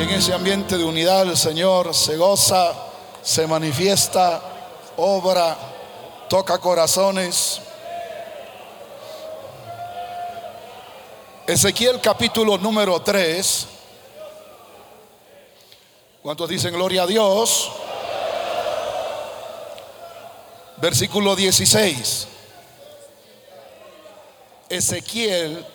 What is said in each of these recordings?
En ese ambiente de unidad el Señor se goza, se manifiesta, obra, toca corazones. Ezequiel capítulo número 3. ¿Cuántos dicen gloria a Dios? Versículo 16. Ezequiel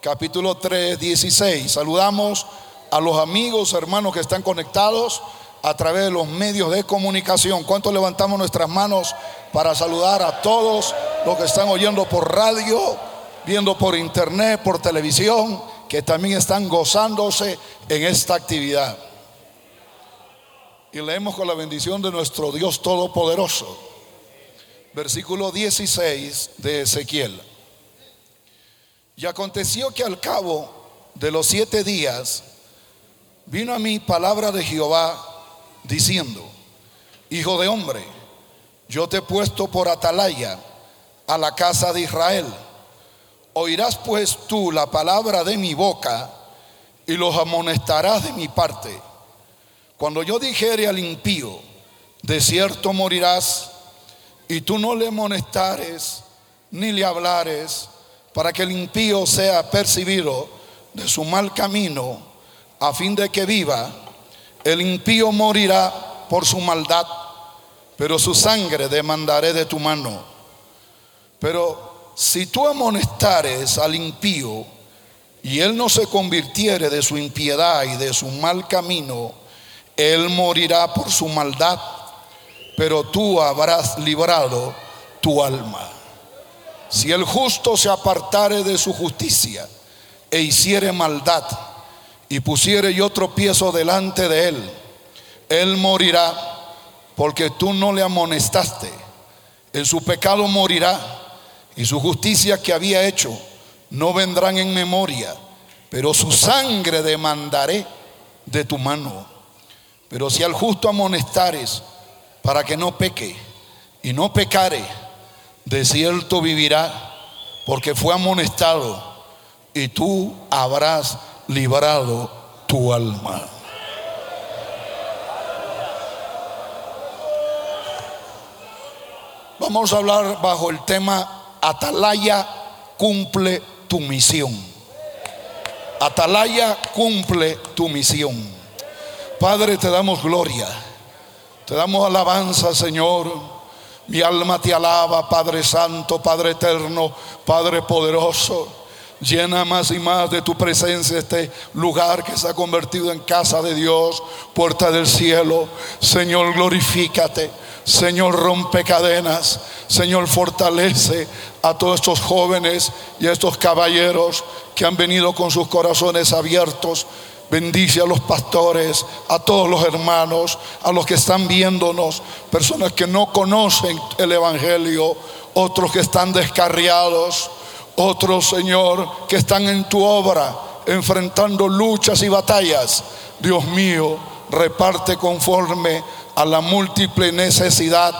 capítulo 3, 16. Saludamos a los amigos, hermanos que están conectados a través de los medios de comunicación. ¿Cuántos levantamos nuestras manos para saludar a todos los que están oyendo por radio, viendo por internet, por televisión, que también están gozándose en esta actividad? Y leemos con la bendición de nuestro Dios Todopoderoso. Versículo 16 de Ezequiel. Y aconteció que al cabo de los siete días vino a mí palabra de Jehová diciendo, Hijo de hombre, yo te he puesto por atalaya a la casa de Israel. Oirás pues tú la palabra de mi boca y los amonestarás de mi parte. Cuando yo dijere al impío, de cierto morirás, y tú no le amonestares ni le hablares, para que el impío sea percibido de su mal camino, a fin de que viva, el impío morirá por su maldad, pero su sangre demandaré de tu mano. Pero si tú amonestares al impío y él no se convirtiere de su impiedad y de su mal camino, él morirá por su maldad, pero tú habrás librado tu alma. Si el justo se apartare de su justicia e hiciere maldad, y pusiere yo tropiezo delante de él, él morirá porque tú no le amonestaste. En su pecado morirá y su justicia que había hecho no vendrán en memoria, pero su sangre demandaré de tu mano. Pero si al justo amonestares para que no peque y no pecare, de cierto vivirá porque fue amonestado y tú habrás librado tu alma. Vamos a hablar bajo el tema Atalaya cumple tu misión. Atalaya cumple tu misión. Padre, te damos gloria. Te damos alabanza, Señor. Mi alma te alaba, Padre Santo, Padre Eterno, Padre Poderoso. Llena más y más de tu presencia este lugar que se ha convertido en casa de Dios, puerta del cielo. Señor, glorifícate. Señor, rompe cadenas. Señor, fortalece a todos estos jóvenes y a estos caballeros que han venido con sus corazones abiertos. Bendice a los pastores, a todos los hermanos, a los que están viéndonos, personas que no conocen el Evangelio, otros que están descarriados, otros, Señor, que están en tu obra, enfrentando luchas y batallas. Dios mío, reparte conforme a la múltiple necesidad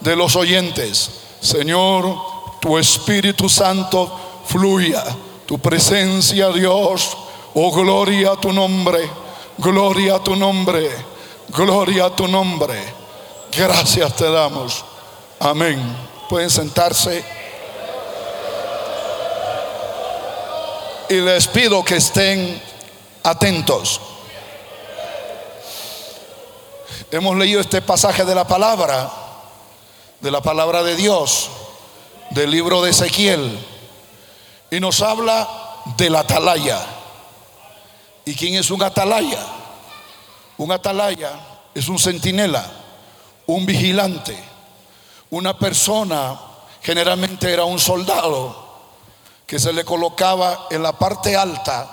de los oyentes. Señor, tu Espíritu Santo fluya, tu presencia, Dios. Oh, gloria a tu nombre, gloria a tu nombre, gloria a tu nombre. Gracias te damos. Amén. Pueden sentarse. Y les pido que estén atentos. Hemos leído este pasaje de la palabra, de la palabra de Dios, del libro de Ezequiel, y nos habla de la atalaya. ¿Y quién es un atalaya? Un atalaya es un centinela, un vigilante, una persona, generalmente era un soldado, que se le colocaba en la parte alta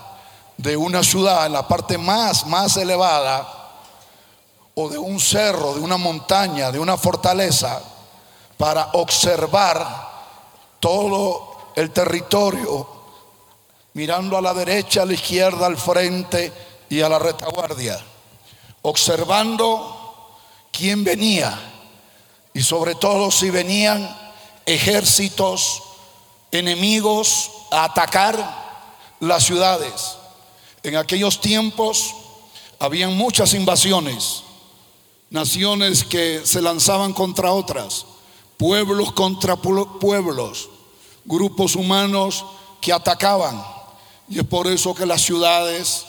de una ciudad, en la parte más, más elevada, o de un cerro, de una montaña, de una fortaleza, para observar todo el territorio, mirando a la derecha, a la izquierda, al frente y a la retaguardia, observando quién venía y sobre todo si venían ejércitos enemigos a atacar las ciudades. En aquellos tiempos habían muchas invasiones, naciones que se lanzaban contra otras, pueblos contra pueblos, grupos humanos que atacaban. Y es por eso que las ciudades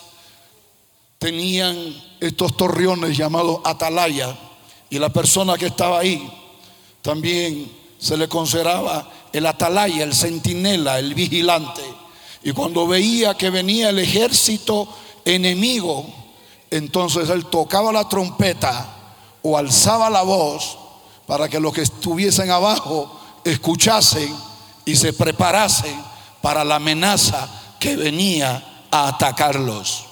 tenían estos torreones llamados atalaya y la persona que estaba ahí también se le consideraba el atalaya, el centinela, el vigilante. Y cuando veía que venía el ejército enemigo, entonces él tocaba la trompeta o alzaba la voz para que los que estuviesen abajo escuchasen y se preparasen para la amenaza que venía a atacarlos.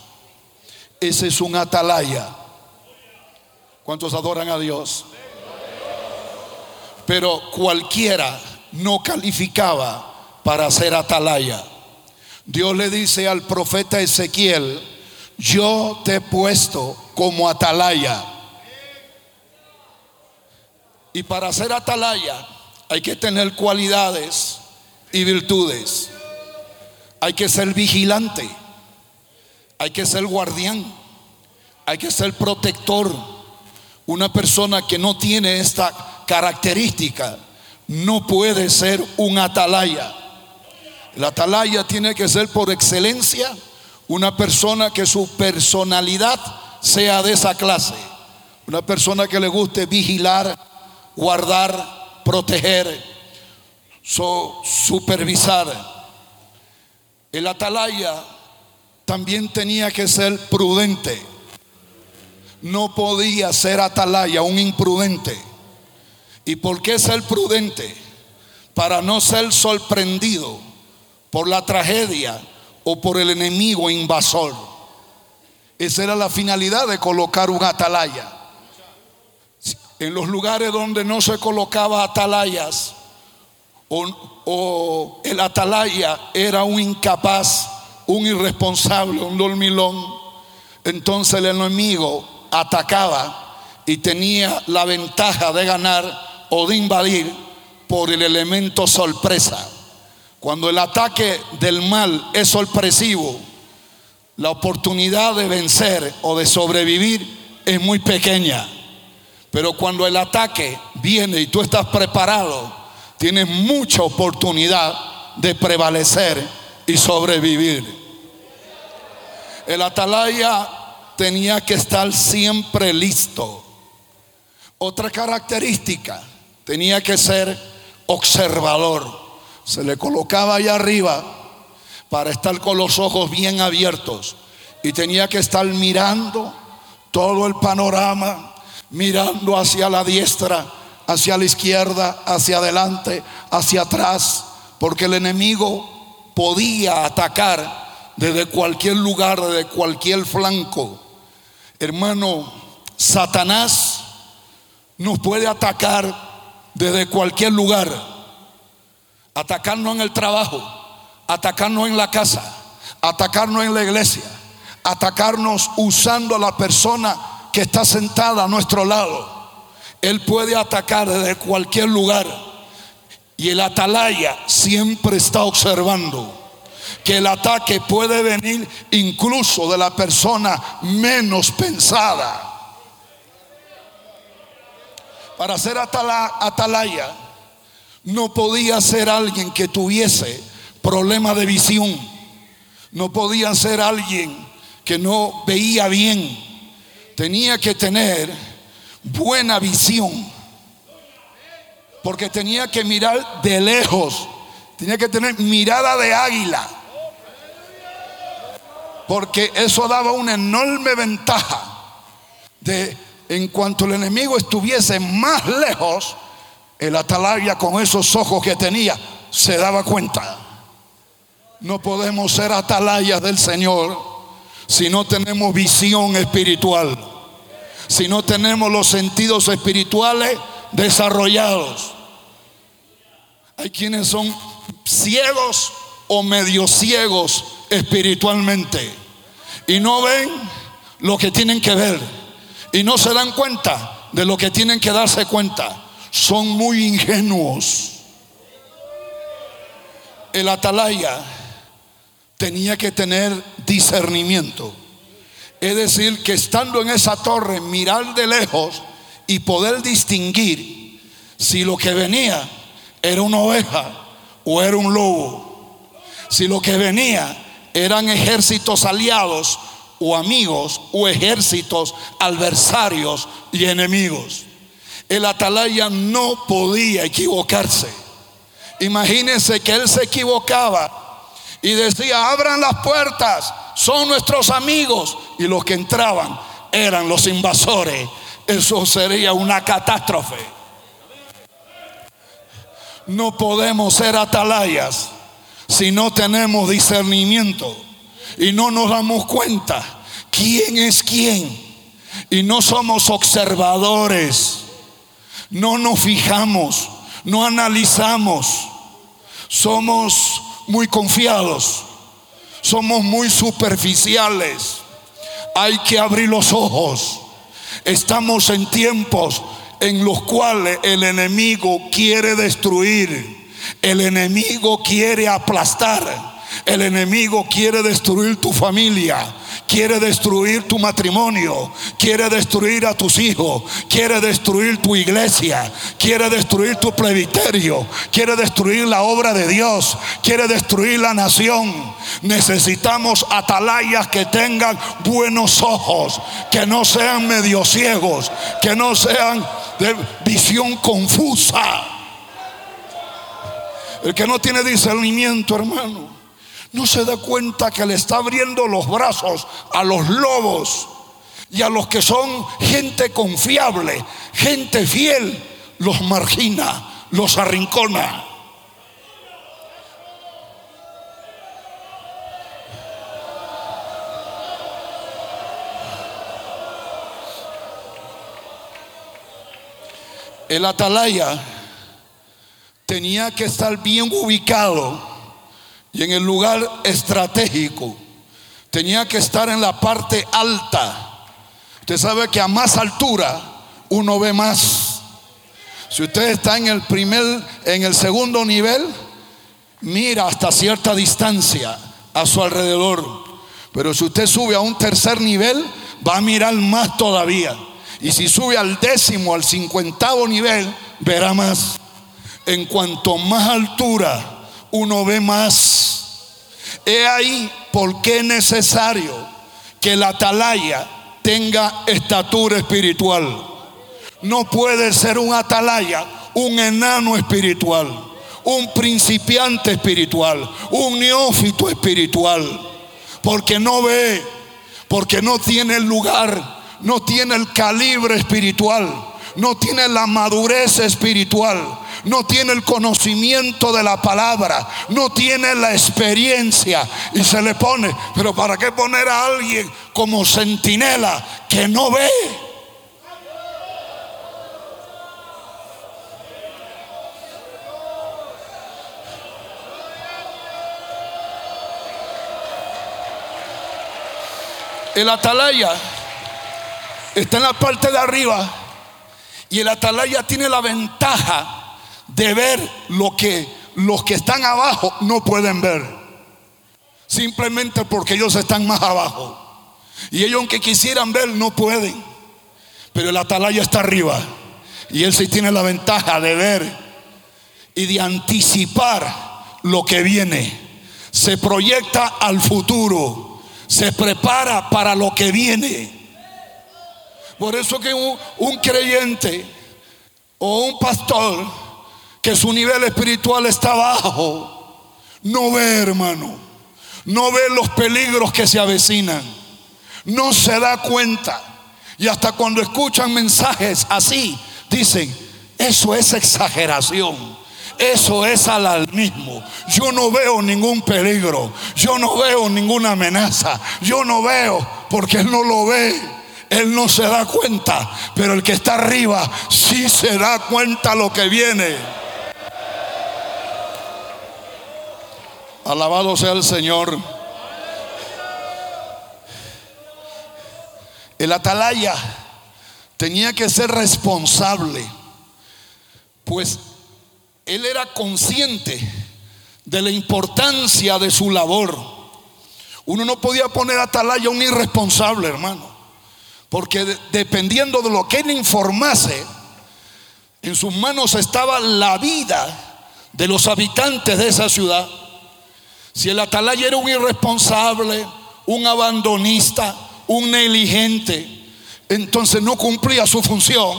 Ese es un atalaya. ¿Cuántos adoran a Dios? Pero cualquiera no calificaba para ser atalaya. Dios le dice al profeta Ezequiel, yo te he puesto como atalaya. Y para ser atalaya hay que tener cualidades y virtudes. Hay que ser vigilante. Hay que ser guardián. Hay que ser protector. Una persona que no tiene esta característica no puede ser un atalaya. El atalaya tiene que ser por excelencia una persona que su personalidad sea de esa clase. Una persona que le guste vigilar, guardar, proteger, supervisar. El atalaya también tenía que ser prudente. No podía ser atalaya, un imprudente. ¿Y por qué ser prudente? Para no ser sorprendido por la tragedia o por el enemigo invasor. Esa era la finalidad de colocar un atalaya. En los lugares donde no se colocaba atalayas o, el atalaya era un incapaz, un irresponsable, un dormilón, entonces el enemigo atacaba y tenía la ventaja de ganar o de invadir por el elemento sorpresa. Cuando el ataque del mal es sorpresivo, la oportunidad de vencer o de sobrevivir es muy pequeña. Pero cuando el ataque viene y tú estás preparado, tienes mucha oportunidad de prevalecer y sobrevivir. El atalaya tenía que estar siempre listo. Otra característica tenía que ser observador. Se le colocaba allá arriba para estar con los ojos bien abiertos y tenía que estar mirando todo el panorama, mirando hacia la diestra, hacia la izquierda, hacia adelante, hacia atrás, porque el enemigo podía atacar desde cualquier lugar, desde cualquier flanco. Hermano, Satanás nos puede atacar desde cualquier lugar, atacarnos en el trabajo, atacarnos en la casa, atacarnos en la iglesia, atacarnos usando a la persona que está sentada a nuestro lado. Él puede atacar desde cualquier lugar. Y el atalaya siempre está observando que el ataque puede venir incluso de la persona menos pensada para ser atalaya, no podía ser alguien que tuviese problema de visión. No podía ser alguien que no veía bien. Tenía que tener buena visión. Porque tenía que mirar de lejos. Tenía que tener mirada de águila. Porque eso daba una enorme ventaja de en cuanto el enemigo estuviese más lejos, El atalaya con esos ojos que tenía se daba cuenta. No podemos ser atalayas del Señor si no tenemos visión espiritual, si no tenemos los sentidos espirituales desarrollados. Hay quienes son ciegos o medio ciegos espiritualmente y no ven lo que tienen que ver y no se dan cuenta de lo que tienen que darse cuenta. Son muy ingenuos. El atalaya tenía que tener discernimiento. Es decir, que estando en esa torre, mirar de lejos y poder distinguir si lo que venía era una oveja o era un lobo. Si lo que venía eran ejércitos aliados o amigos o ejércitos adversarios y enemigos. El atalaya no podía equivocarse. Imagínense que él se equivocaba y decía, abran las puertas, son nuestros amigos. Y los que entraban eran los invasores. Eso sería una catástrofe. No podemos ser atalayas si no tenemos discernimiento y no nos damos cuenta quién es quién y no somos observadores, no nos fijamos, no analizamos, somos muy confiados, somos muy superficiales. Hay que abrir los ojos. Estamos en tiempos en los cuales el enemigo quiere destruir, el enemigo quiere aplastar. El enemigo quiere destruir tu familia, quiere destruir tu matrimonio, quiere destruir a tus hijos, quiere destruir tu iglesia, quiere destruir tu presbiterio, quiere destruir la obra de Dios, quiere destruir la nación. Necesitamos atalayas que tengan buenos ojos, que no sean medio ciegos, que no sean de visión confusa. El que no tiene discernimiento, hermano no se da cuenta que le está abriendo los brazos a los lobos y a los que son gente confiable, gente fiel, los margina, los arrincona. El atalaya tenía que estar bien ubicado y en el lugar estratégico. Tenía que estar en la parte alta. Usted sabe que a más altura uno ve más. Si usted está en el primer, en el segundo nivel, mira hasta cierta distancia a su alrededor. Pero si usted sube a un tercer nivel, va a mirar más todavía. Y si sube al décimo, al cincuentavo nivel, verá más. En cuanto más altura, uno ve más. He ahí por qué es necesario que la atalaya tenga estatura espiritual. No puede ser un atalaya, un enano espiritual, un principiante espiritual, un neófito espiritual, porque no ve, porque no tiene el lugar, no tiene el calibre espiritual, no tiene la madurez espiritual no tiene el conocimiento de la palabra, no tiene la experiencia y se le pone, pero ¿para qué poner a alguien como centinela que no ve? El atalaya está en la parte de arriba y el atalaya tiene la ventaja de ver lo que los que están abajo no pueden ver. Simplemente porque ellos están más abajo. Y ellos aunque quisieran ver no pueden. Pero el atalaya está arriba. Y él sí tiene la ventaja de ver y de anticipar lo que viene. Se proyecta al futuro. Se prepara para lo que viene. Por eso que un, creyente o un pastor que su nivel espiritual está bajo, no ve, hermano, no ve los peligros que se avecinan, no se da cuenta. Y hasta cuando escuchan mensajes así, dicen, Eso es exageración. Eso es alarmismo. Yo no veo ningún peligro. Yo no veo ninguna amenaza. Yo no veo porque Él no lo ve. Él no se da cuenta. Pero el que está arriba sí se da cuenta lo que viene. Alabado sea el Señor. El atalaya tenía que ser responsable, pues él era consciente de la importancia de su labor. Uno no podía poner atalaya a un irresponsable, hermano, porque dependiendo de lo que él informase, en sus manos estaba la vida de los habitantes de esa ciudad. Si el atalaya era un irresponsable, un abandonista, un negligente, entonces no cumplía su función,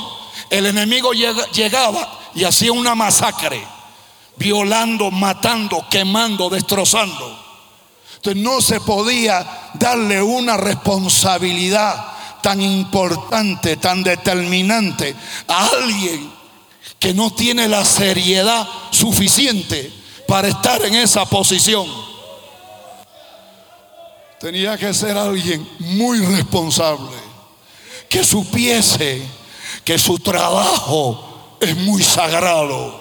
el enemigo llegaba y hacía una masacre, violando, matando, quemando, destrozando. Entonces no se podía darle una responsabilidad tan importante, tan determinante a alguien que no tiene la seriedad suficiente para estar en esa posición. Tenía que ser alguien muy responsable, que supiese que su trabajo es muy sagrado.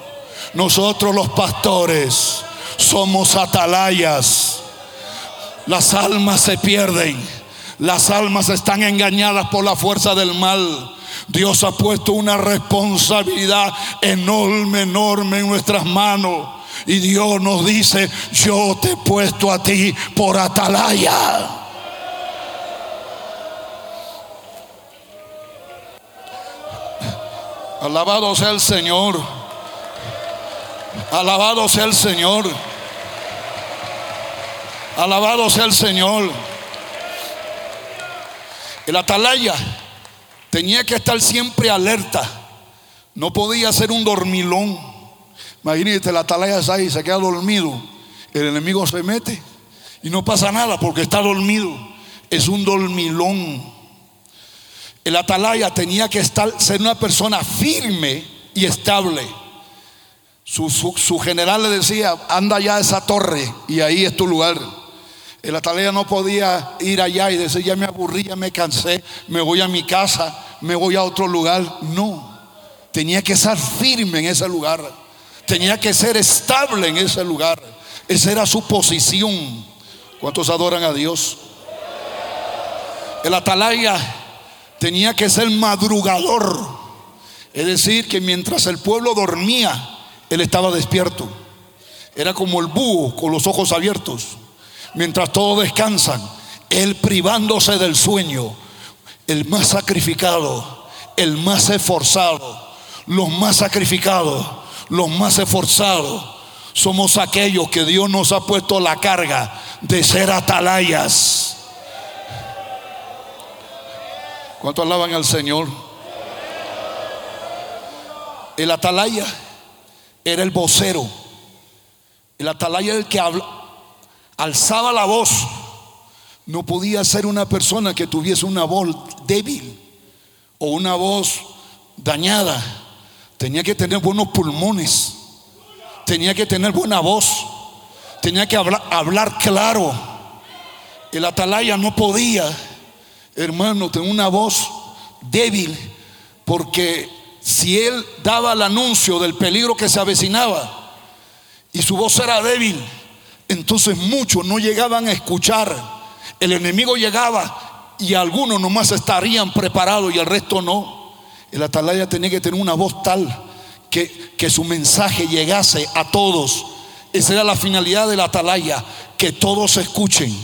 Nosotros los pastores somos atalayas. Las almas se pierden. Las almas están engañadas por la fuerza del mal. Dios ha puesto una responsabilidad enorme, enorme en nuestras manos. Y Dios nos dice, yo te he puesto a ti por atalaya. Alabado sea el Señor. Alabado sea el Señor. Alabado sea el Señor. El atalaya tenía que estar siempre alerta. No podía ser un dormilón. Imagínate, la atalaya está ahí, se queda dormido. El enemigo se mete y no pasa nada porque está dormido. Es un dormilón. El atalaya tenía que estar, ser una persona firme y estable. Su, su, general le decía, anda ya a esa torre y ahí es tu lugar. El atalaya no podía ir allá y decir, ya me aburrí, ya me cansé, me voy a mi casa, me voy a otro lugar. No, tenía que estar firme en ese lugar. Tenía que ser estable en ese lugar. Esa era su posición. ¿Cuántos adoran a Dios? El atalaya tenía que ser madrugador. Es decir, que mientras el pueblo dormía, él estaba despierto. Era como el búho con los ojos abiertos. Mientras todos descansan, él privándose del sueño. El más sacrificado, el más esforzado, los más sacrificados los más esforzados somos aquellos que Dios nos ha puesto la carga de ser atalayas. ¿Cuánto alaban al Señor? El atalaya era el vocero. El atalaya era el que alzaba la voz. No podía ser una persona que tuviese una voz débil o una voz dañada Tenía que tener buenos pulmones. Tenía que tener buena voz. Tenía que hablar, claro. El atalaya no podía, hermano, tener una voz débil. Porque si él daba el anuncio del peligro que se avecinaba y su voz era débil, entonces muchos no llegaban a escuchar. El enemigo llegaba y algunos nomás estarían preparados y el resto no. El atalaya tenía que tener una voz tal que, que su mensaje llegase a todos. Esa era la finalidad del atalaya, que todos escuchen,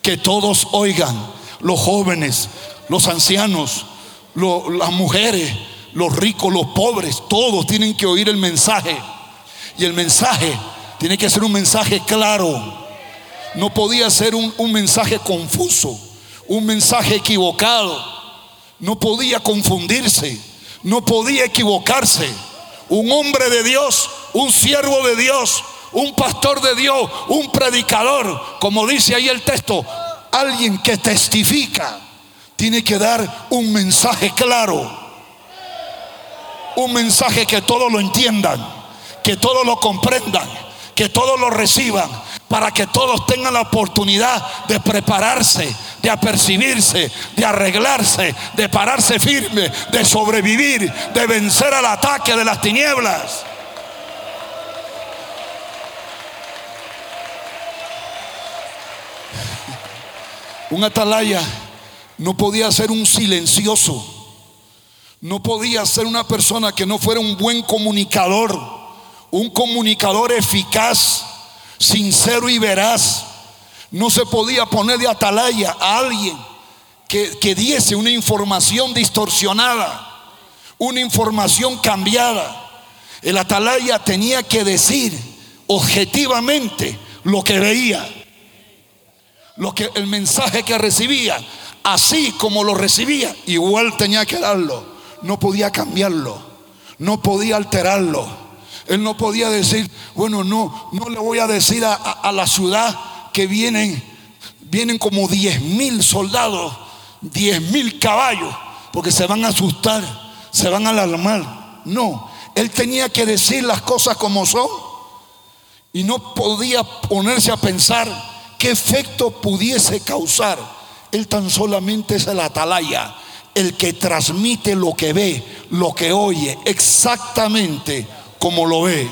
que todos oigan, los jóvenes, los ancianos, las mujeres, los ricos, los pobres, todos tienen que oír el mensaje. Y el mensaje tiene que ser un mensaje claro. No podía ser un, un mensaje confuso, un mensaje equivocado no podía confundirse, no podía equivocarse. Un hombre de Dios, un siervo de Dios, un pastor de Dios, un predicador, como dice ahí el texto, alguien que testifica, tiene que dar un mensaje claro. un mensaje que todos lo entiendan, que todos lo comprendan, que todos lo reciban, para que todos tengan la oportunidad de prepararse, de apercibirse, de arreglarse, de pararse firme, de sobrevivir, de vencer al ataque de las tinieblas. Un atalaya no podía ser un silencioso, no podía ser una persona que no fuera un buen comunicador, un comunicador eficaz, sincero y veraz. No se podía poner de atalaya a alguien que, que diese una información distorsionada, una información cambiada. El atalaya tenía que decir objetivamente lo que veía lo que el mensaje que recibía, así como lo recibía, igual tenía que darlo. No podía cambiarlo, no podía alterarlo. Él no podía decir, bueno, no, no le voy a decir a, la ciudad que vienen, vienen como 10 mil soldados, 10 mil caballos, porque se van a asustar, se van a alarmar. No, él tenía que decir las cosas como son y no podía ponerse a pensar qué efecto pudiese causar. Él tan solamente es el atalaya, el que transmite lo que ve, lo que oye, exactamente como lo ve.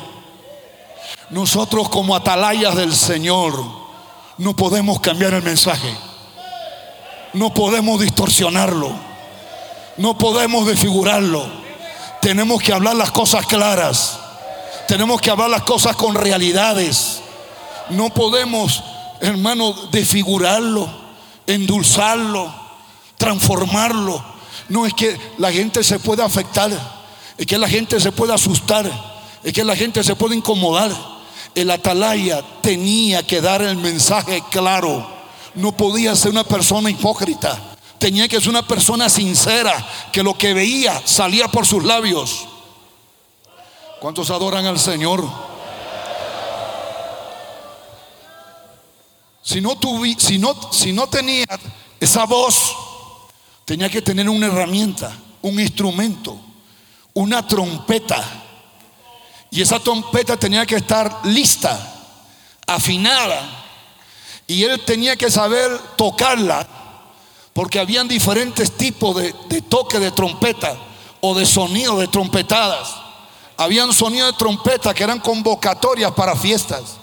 Nosotros como atalayas del Señor no podemos cambiar el mensaje. No podemos distorsionarlo. No podemos desfigurarlo. Tenemos que hablar las cosas claras. Tenemos que hablar las cosas con realidades. No podemos hermano, desfigurarlo, endulzarlo, transformarlo. No es que la gente se pueda afectar, es que la gente se pueda asustar, es que la gente se puede incomodar. El atalaya tenía que dar el mensaje claro. No podía ser una persona hipócrita. Tenía que ser una persona sincera, que lo que veía salía por sus labios. ¿Cuántos adoran al Señor? Si no, no, si no tenía esa voz, tenía que tener una herramienta, un instrumento, una trompeta. Y esa trompeta tenía que estar lista, afinada. Y él tenía que saber tocarla, porque habían diferentes tipos de, toque de trompeta o de sonido de trompetadas. Habían sonidos de trompeta que eran convocatorias para fiestas,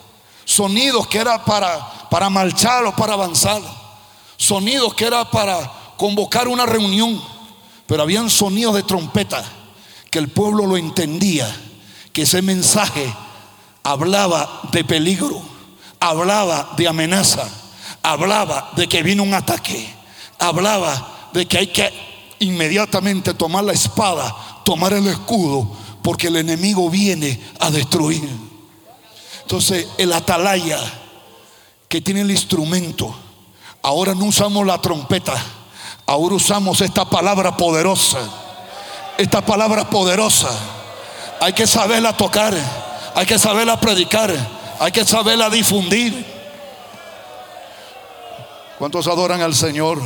sonidos que eran para para marchar o para avanzar. Sonidos que era para convocar una reunión, pero habían sonidos de trompeta que el pueblo lo entendía, que ese mensaje hablaba de peligro, hablaba de amenaza, hablaba de que viene un ataque, hablaba de que hay que inmediatamente tomar la espada, tomar el escudo, porque el enemigo viene a destruir. Entonces el atalaya que tiene el instrumento. Ahora no usamos la trompeta, ahora usamos esta palabra poderosa. Esta palabra poderosa. Hay que saberla tocar, hay que saberla predicar, hay que saberla difundir. ¿Cuántos adoran al Señor?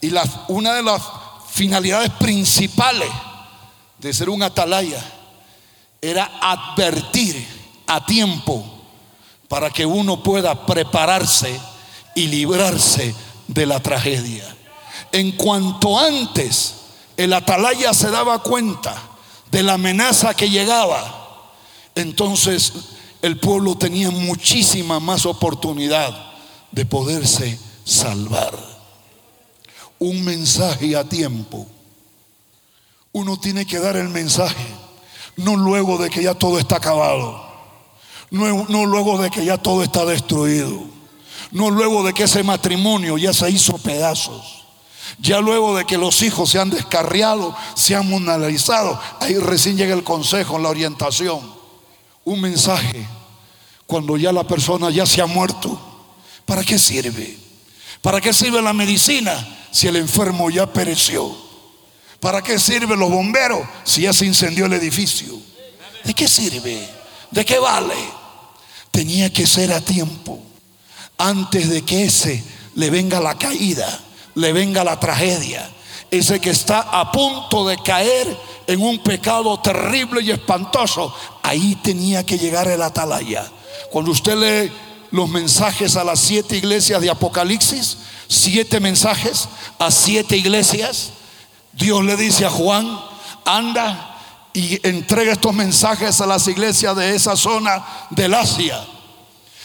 Y una de las finalidades principales de ser un atalaya era advertir a tiempo para que uno pueda prepararse y librarse de la tragedia. En cuanto antes el atalaya se daba cuenta de la amenaza que llegaba, entonces el pueblo tenía muchísima más oportunidad de poderse salvar. Un mensaje a tiempo. Uno tiene que dar el mensaje, no luego de que ya todo está acabado. No, luego de que ya todo está destruido. No luego de que ese matrimonio ya se hizo pedazos. Ya luego de que los hijos se han descarriado, se han monalizado. Ahí recién llega el consejo, la orientación. Un mensaje cuando ya la persona ya se ha muerto. ¿Para qué sirve? ¿Para qué sirve la medicina si el enfermo ya pereció? ¿Para qué sirven los bomberos si ya se incendió el edificio? ¿De qué sirve? ¿De qué vale? tenía que ser a tiempo, antes de que ese le venga la caída, le venga la tragedia. ese que está a punto de caer en un pecado terrible y espantoso, ahí tenía que llegar el atalaya. Cuando usted lee los mensajes a las siete iglesias de Apocalipsis, siete mensajes a siete iglesias, Dios le dice a Juan, anda y entrega estos mensajes a las iglesias de esa zona del Asia.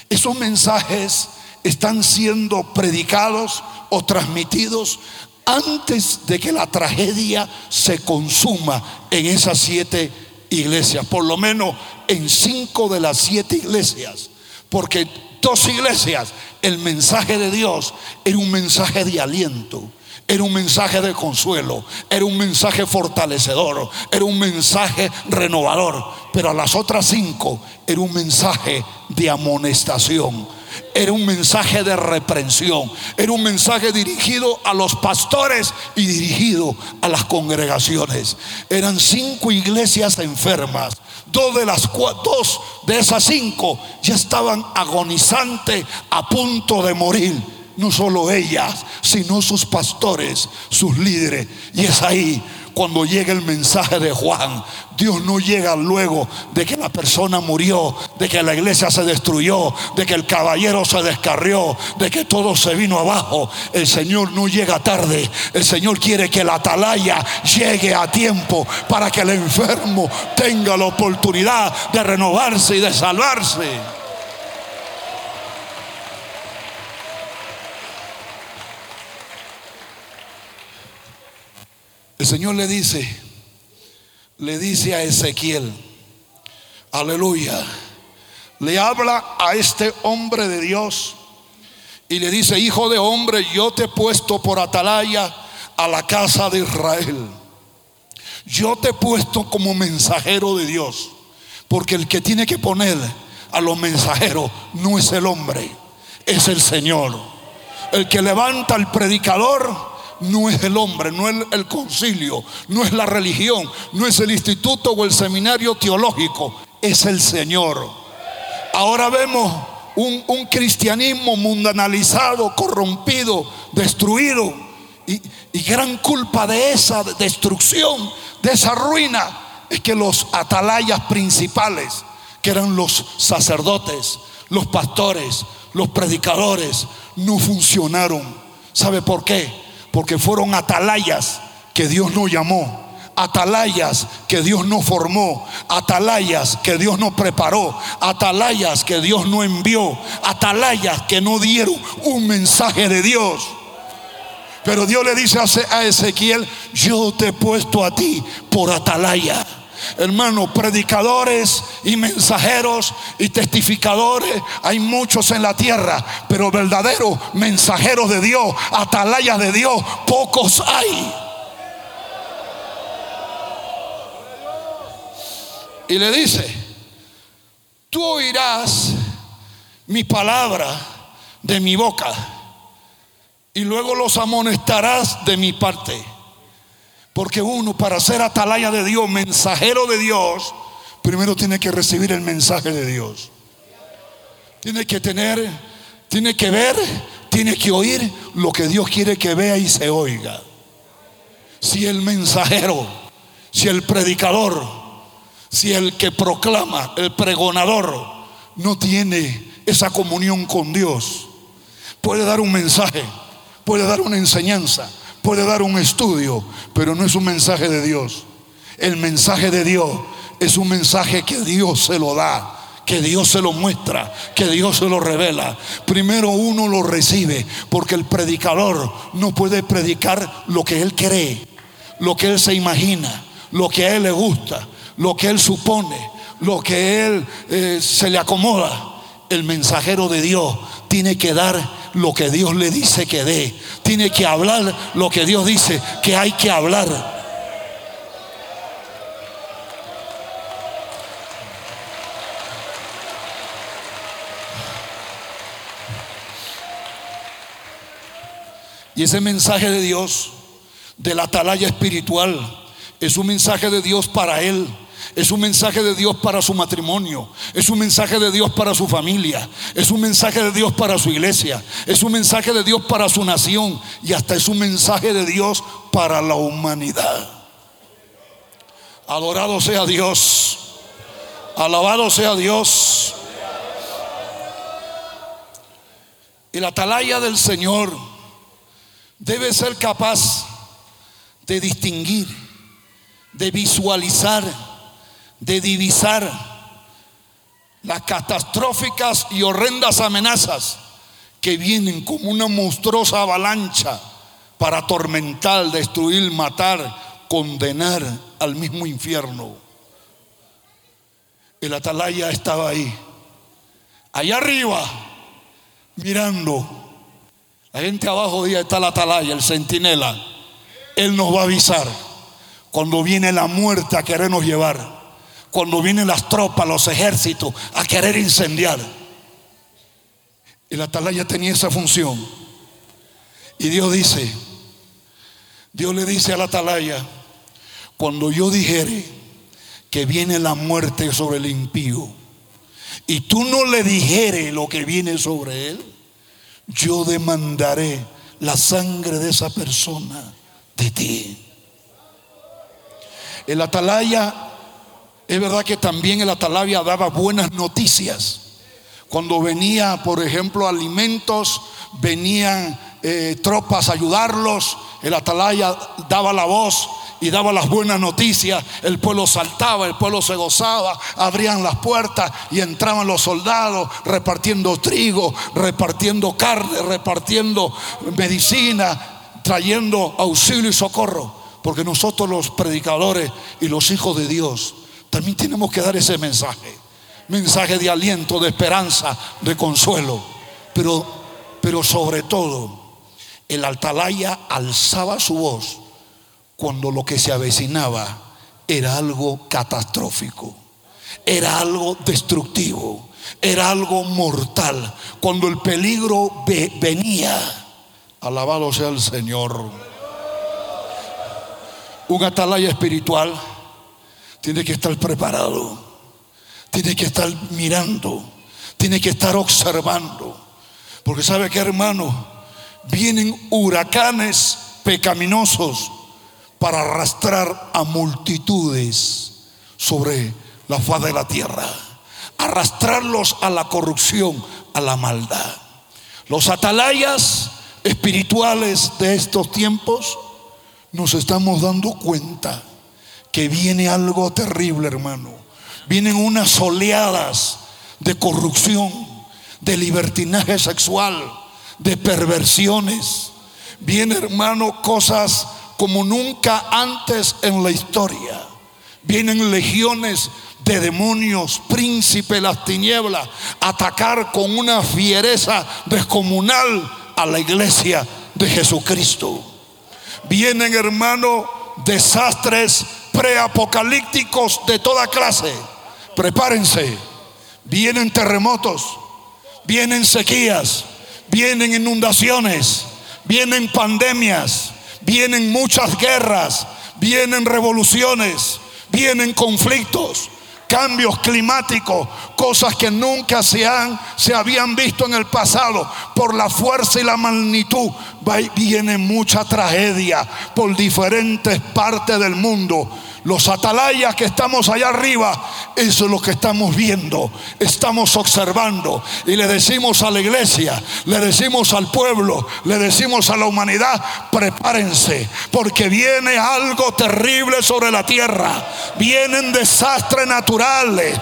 Esos mensajes están siendo predicados o transmitidos antes de que la tragedia se consuma en esas siete iglesias, por lo menos en cinco de las siete iglesias, porque dos iglesias, el mensaje de Dios era un mensaje de aliento, era un mensaje de consuelo, era un mensaje fortalecedor, era un mensaje renovador, pero a las otras cinco era un mensaje de amonestación era un mensaje de reprensión, era un mensaje dirigido a los pastores y dirigido a las congregaciones. Eran cinco iglesias enfermas. Dos de las dos de esas cinco ya estaban agonizantes a punto de morir. No solo ellas, sino sus pastores, sus líderes. Y es ahí cuando llega el mensaje de Juan. Dios no llega luego de que la persona murió, de que la iglesia se destruyó, de que el caballero se descarrió, de que todo se vino abajo. El Señor no llega tarde. El Señor quiere que la atalaya llegue a tiempo para que el enfermo tenga la oportunidad de renovarse y de salvarse. El Señor le dice, le dice a Ezequiel, aleluya, le habla a este hombre de Dios y le dice, hijo de hombre, yo te he puesto por atalaya a la casa de Israel. Yo te he puesto como mensajero de Dios, porque el que tiene que poner a los mensajeros no es el hombre, es el Señor. El que levanta al predicador no es el hombre, no es el concilio, no es la religión, no es el instituto o el seminario teológico, es el Señor. Ahora vemos un, cristianismo mundanalizado, corrompido, destruido. Y, y gran culpa de esa destrucción, de esa ruina, es que los atalayas principales, que eran los sacerdotes, los pastores, los predicadores, no funcionaron. ¿Sabe por qué? Porque fueron atalayas que Dios no llamó, atalayas que Dios no formó, atalayas que Dios no preparó, atalayas que Dios no envió, atalayas que no dieron un mensaje de Dios. Pero Dios le dice a Ezequiel, yo te he puesto a ti por atalaya. Hermano, predicadores y mensajeros y testificadores hay muchos en la tierra, pero verdaderos mensajeros de Dios, atalayas de Dios, pocos hay. Y le dice, tú oirás mi palabra de mi boca y luego los amonestarás de mi parte. Porque uno para ser atalaya de Dios, mensajero de Dios, primero tiene que recibir el mensaje de Dios. Tiene que tener, tiene que ver, tiene que oír lo que Dios quiere que vea y se oiga. Si el mensajero, si el predicador, si el que proclama, el pregonador, no tiene esa comunión con Dios, puede dar un mensaje, puede dar una enseñanza, puede dar un estudio, pero no es un mensaje de Dios. El mensaje de Dios es un mensaje que Dios se lo da que Dios se lo muestra, que Dios se lo revela. Primero uno lo recibe, porque el predicador no puede predicar lo que él cree, lo que él se imagina, lo que a él le gusta, lo que él supone, lo que él eh, se le acomoda. El mensajero de Dios tiene que dar lo que Dios le dice que dé. Tiene que hablar lo que Dios dice que hay que hablar. Y ese mensaje de Dios, de la atalaya espiritual, es un mensaje de Dios para Él. Es un mensaje de Dios para su matrimonio. Es un mensaje de Dios para su familia. Es un mensaje de Dios para su iglesia. Es un mensaje de Dios para su nación. Y hasta es un mensaje de Dios para la humanidad. Adorado sea Dios. Alabado sea Dios. El atalaya del Señor debe ser capaz de distinguir, de visualizar, de divisar las catastróficas y horrendas amenazas que vienen como una monstruosa avalancha para atormentar, destruir, matar, condenar al mismo infierno. El atalaya estaba ahí, allá arriba, mirando. La gente abajo día está el atalaya, el centinela. Él nos va a avisar cuando viene la muerte a querernos llevar, cuando vienen las tropas, los ejércitos a querer incendiar. El atalaya tenía esa función. Y Dios dice, Dios le dice al atalaya, cuando yo dijere que viene la muerte sobre el impío, y tú no le dijere lo que viene sobre él, yo demandaré la sangre de esa persona de ti. El atalaya, es verdad que también el atalaya daba buenas noticias. Cuando venía, por ejemplo, alimentos, venían eh, tropas a ayudarlos, el atalaya daba la voz y daba las buenas noticias, el pueblo saltaba, el pueblo se gozaba, abrían las puertas y entraban los soldados repartiendo trigo, repartiendo carne, repartiendo medicina, trayendo auxilio y socorro. Porque nosotros los predicadores y los hijos de Dios también tenemos que dar ese mensaje. Mensaje de aliento, de esperanza, de consuelo. Pero, pero sobre todo, el altalaya alzaba su voz cuando lo que se avecinaba era algo catastrófico, era algo destructivo, era algo mortal. Cuando el peligro venía, alabado sea el Señor. Un atalaya espiritual tiene que estar preparado, tiene que estar mirando, tiene que estar observando. Porque sabe que hermano, vienen huracanes pecaminosos para arrastrar a multitudes sobre la faz de la tierra, arrastrarlos a la corrupción, a la maldad. Los atalayas espirituales de estos tiempos nos estamos dando cuenta que viene algo terrible, hermano. Vienen unas oleadas de corrupción, de libertinaje sexual, de perversiones. Vienen, hermano, cosas como nunca antes en la historia. Vienen legiones de demonios, príncipe las tinieblas, atacar con una fiereza descomunal a la iglesia de Jesucristo. Vienen, hermano, desastres preapocalípticos de toda clase. Prepárense. Vienen terremotos, vienen sequías, vienen inundaciones, vienen pandemias, vienen muchas guerras, vienen revoluciones, vienen conflictos, cambios climáticos, cosas que nunca se, han, se habían visto en el pasado. Por la fuerza y la magnitud viene mucha tragedia por diferentes partes del mundo. Los atalayas que estamos allá arriba, eso es lo que estamos viendo, estamos observando. Y le decimos a la iglesia, le decimos al pueblo, le decimos a la humanidad, prepárense, porque viene algo terrible sobre la tierra, vienen desastres naturales,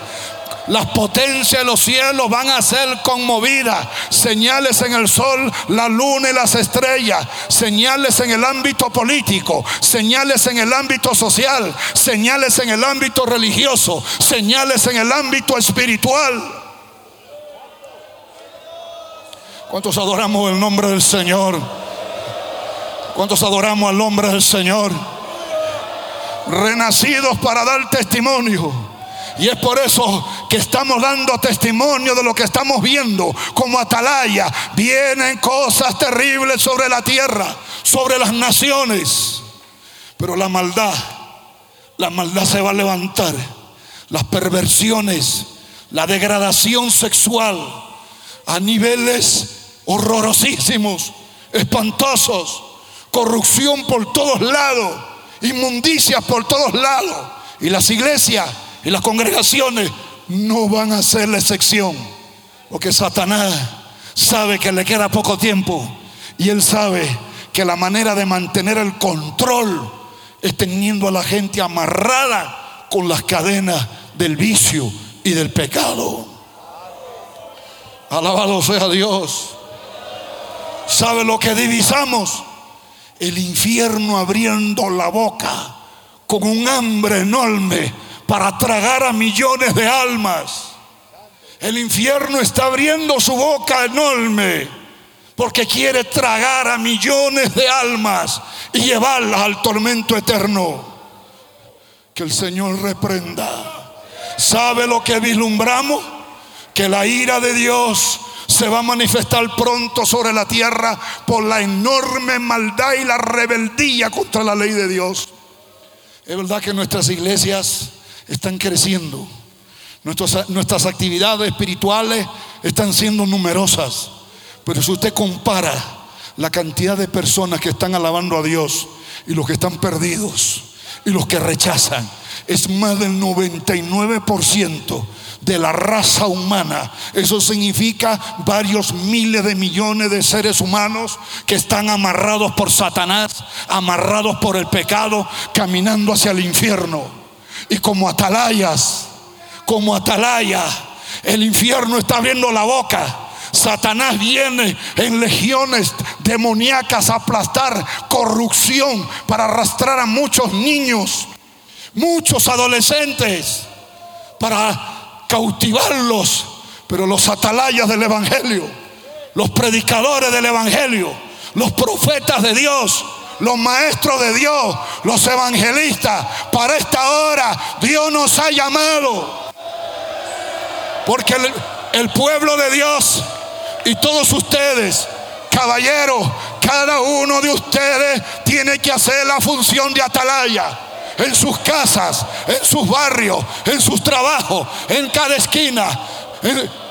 las potencias de los cielos van a ser conmovidas. Señales en el sol, la luna y las estrellas. Señales en el ámbito político. Señales en el ámbito social. Señales en el ámbito religioso. Señales en el ámbito espiritual. ¿Cuántos adoramos el nombre del Señor? ¿Cuántos adoramos al nombre del Señor? Renacidos para dar testimonio y es por eso que estamos dando testimonio de lo que estamos viendo como atalaya. Vienen cosas terribles sobre la tierra, sobre las naciones. Pero la maldad, la maldad se va a levantar las perversiones, la degradación sexual a niveles horrorosísimos, espantosos, corrupción por todos lados, inmundicias por todos lados. Y las iglesias y las congregaciones no van a ser la excepción, porque Satanás sabe que le queda poco tiempo y él sabe que la manera de mantener el control es teniendo a la gente amarrada con las cadenas del vicio y del pecado. Alabado sea Dios. ¿Sabe lo que divisamos? El infierno abriendo la boca con un hambre enorme para tragar a millones de almas. El infierno está abriendo su boca enorme porque quiere tragar a millones de almas y llevarlas al tormento eterno. Que el Señor reprenda. ¿Sabe lo que vislumbramos? Que la ira de Dios se va a manifestar pronto sobre la tierra por la enorme maldad y la rebeldía contra la ley de Dios. Es verdad que nuestras iglesias están creciendo. nuestras actividades espirituales están siendo numerosas. Pero si usted compara la cantidad de personas que están alabando a Dios y los que están perdidos y los que rechazan, es más del 99% de la raza humana. Eso significa varios miles de millones de seres humanos que están amarrados por Satanás, amarrados por el pecado, caminando hacia el infierno. Y como atalayas, como atalaya, el infierno está abriendo la boca Satanás viene en legiones demoníacas a aplastar corrupción para arrastrar a muchos niños, muchos adolescentes, para cautivarlos. Pero los atalayas del Evangelio, los predicadores del Evangelio, los profetas de Dios, los maestros de Dios, los evangelistas, para esta hora Dios nos ha llamado. Porque el, pueblo de Dios y todos ustedes, caballeros, cada uno de ustedes tiene que hacer la función de atalaya en sus casas, en sus barrios, en sus trabajos, en cada esquina.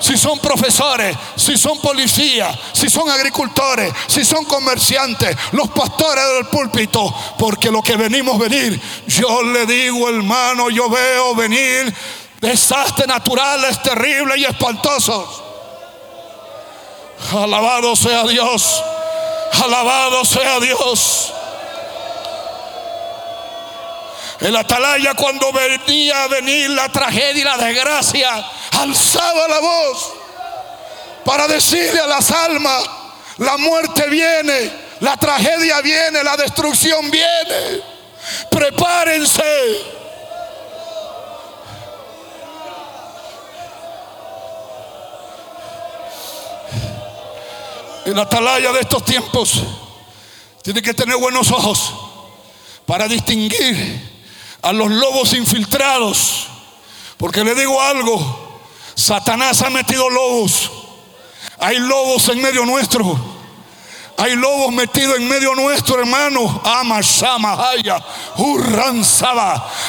Si son profesores, si son policías, si son agricultores, si son comerciantes, los pastores del púlpito, porque lo que venimos venir, yo le digo hermano, yo veo venir desastres naturales terribles y espantosos. Alabado sea Dios. Alabado sea Dios. El atalaya cuando venía a venir la tragedia y la desgracia, alzaba la voz para decirle a las almas, la muerte viene, la tragedia viene, la destrucción viene. Prepárense. El atalaya de estos tiempos tiene que tener buenos ojos para distinguir a los lobos infiltrados. Porque le digo algo, Satanás ha metido lobos. Hay lobos en medio nuestro. Hay lobos metidos en medio nuestro, hermano.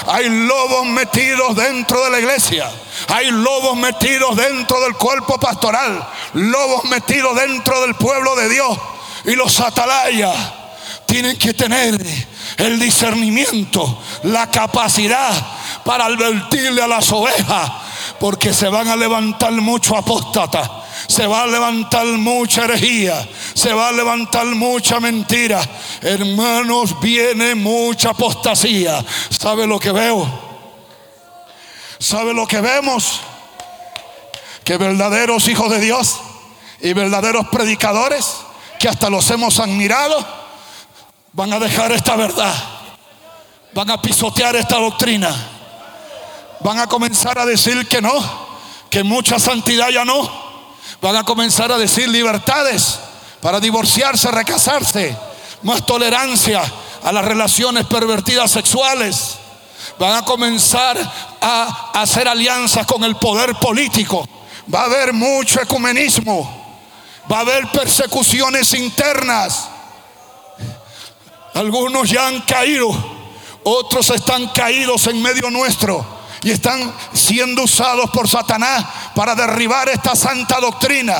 Hay lobos metidos dentro de la iglesia. Hay lobos metidos dentro del cuerpo pastoral. Lobos metidos dentro del pueblo de Dios. Y los atalayas tienen que tener el discernimiento, la capacidad para advertirle a las ovejas. Porque se van a levantar muchos apóstatas se va a levantar mucha herejía, se va a levantar mucha mentira. Hermanos, viene mucha apostasía. ¿Sabe lo que veo? ¿Sabe lo que vemos? Que verdaderos hijos de Dios y verdaderos predicadores, que hasta los hemos admirado, van a dejar esta verdad, van a pisotear esta doctrina, van a comenzar a decir que no, que mucha santidad ya no Van a comenzar a decir libertades para divorciarse, recasarse, más tolerancia a las relaciones pervertidas sexuales. Van a comenzar a hacer alianzas con el poder político. Va a haber mucho ecumenismo. Va a haber persecuciones internas. Algunos ya han caído, otros están caídos en medio nuestro. y están siendo usados por Satanás para derribar esta santa doctrina,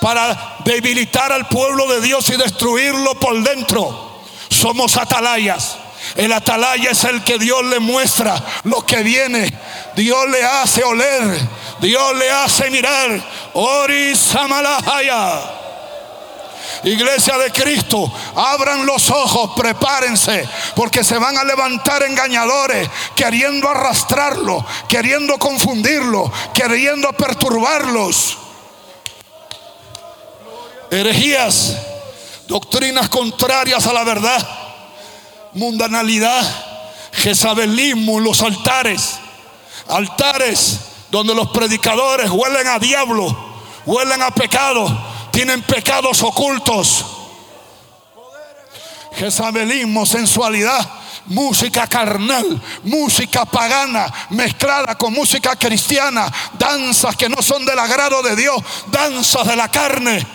para debilitar al pueblo de Dios y destruirlo por dentro. Somos atalayas. El atalaya es el que Dios le muestra lo que viene. Dios le hace oler. Dios le hace mirar. Oris Amalahaya. Iglesia de Cristo, abran los ojos, prepárense, porque se van a levantar engañadores, queriendo arrastrarlo, queriendo confundirlo, queriendo perturbarlos. Herejías, doctrinas contrarias a la verdad, mundanalidad, jezabelismo en los altares, altares donde los predicadores huelen a diablo, huelen a pecado tienen pecados ocultos. Jezabelismo, sensualidad, música carnal, música pagana, mezclada con música cristiana, danzas que no son del agrado de Dios, danzas de la carne.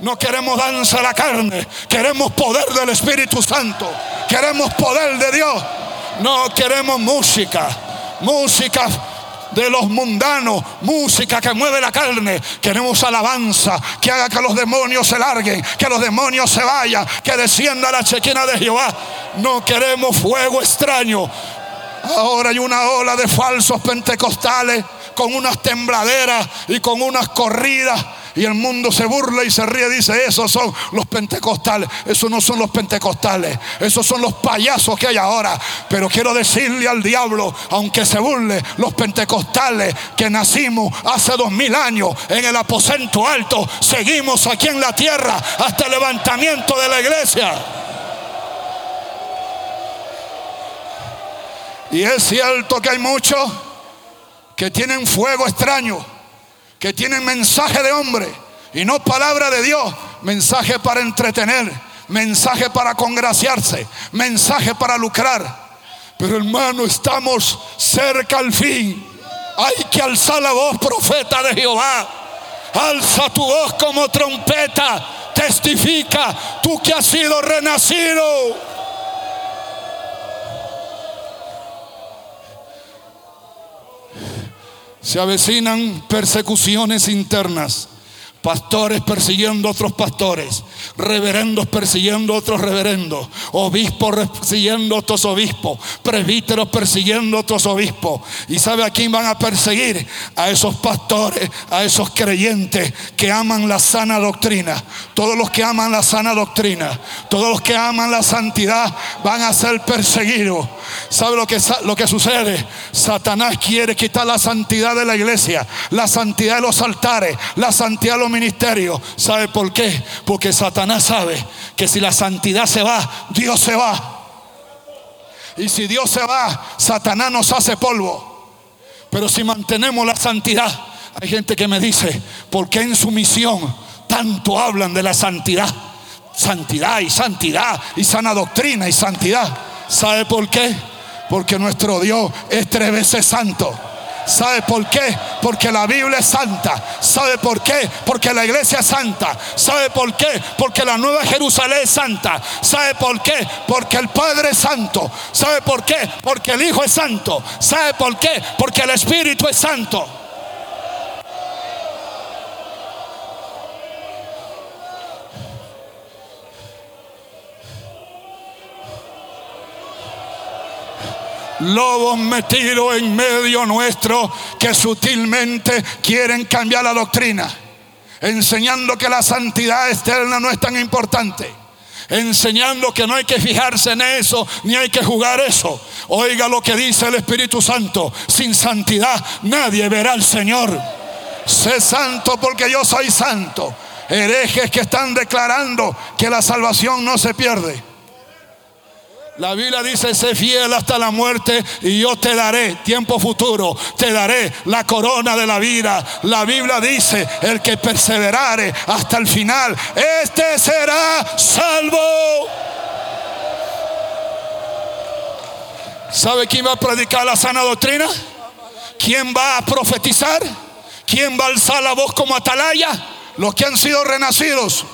No queremos danza de la carne, queremos poder del Espíritu Santo, queremos poder de Dios. No queremos música, música de los mundanos, música que mueve la carne. Queremos alabanza que haga que los demonios se larguen, que los demonios se vayan, que descienda la chequina de Jehová. No queremos fuego extraño. Ahora hay una ola de falsos pentecostales con unas tembladeras y con unas corridas y el mundo se burla y se ríe. Dice, esos son los pentecostales. Esos no son los pentecostales. Esos son los payasos que hay ahora. Pero quiero decirle al diablo, aunque se burle, los pentecostales que nacimos hace dos mil años en el aposento alto, seguimos aquí en la tierra hasta el levantamiento de la iglesia. Y es cierto que hay muchos que tienen fuego extraño que tienen mensaje de hombre y no palabra de Dios, mensaje para entretener, mensaje para congraciarse, mensaje para lucrar. Pero hermano, estamos cerca al fin. Hay que alzar la voz, profeta de Jehová. Alza tu voz como trompeta. Testifica, tú que has sido renacido. Se avecinan persecuciones internas pastores persiguiendo a otros pastores, reverendos persiguiendo a otros reverendos, obispos persiguiendo a otros obispos, presbíteros persiguiendo a otros obispos. ¿Y sabe a quién van a perseguir? A esos pastores, a esos creyentes que aman la sana doctrina. Todos los que aman la sana doctrina, todos los que aman la santidad van a ser perseguidos. ¿Sabe lo que, lo que sucede? Satanás quiere quitar la santidad de la iglesia, la santidad de los altares, la santidad de los ministerio. ¿Sabe por qué? Porque Satanás sabe que si la santidad se va, Dios se va. Y si Dios se va, Satanás nos hace polvo. Pero si mantenemos la santidad, hay gente que me dice, ¿por qué en su misión tanto hablan de la santidad? Santidad y santidad y sana doctrina y santidad. ¿Sabe por qué? Porque nuestro Dios es tres veces santo. ¿Sabe por qué? Porque la Biblia es santa. ¿Sabe por qué? Porque la iglesia es santa. ¿Sabe por qué? Porque la nueva Jerusalén es santa. ¿Sabe por qué? Porque el Padre es santo. ¿Sabe por qué? Porque el Hijo es santo. ¿Sabe por qué? Porque el Espíritu es santo. Lobos metidos en medio nuestro que sutilmente quieren cambiar la doctrina, enseñando que la santidad externa no es tan importante. Enseñando que no hay que fijarse en eso, ni hay que jugar eso. Oiga lo que dice el Espíritu Santo. Sin santidad nadie verá al Señor. Sé santo porque yo soy santo. Herejes que están declarando que la salvación no se pierde. La Biblia dice, sé fiel hasta la muerte y yo te daré, tiempo futuro, te daré la corona de la vida. La Biblia dice, el que perseverare hasta el final, este será salvo. ¿Sabe quién va a predicar la sana doctrina? ¿Quién va a profetizar? ¿Quién va a alzar la voz como atalaya? Los que han sido renacidos,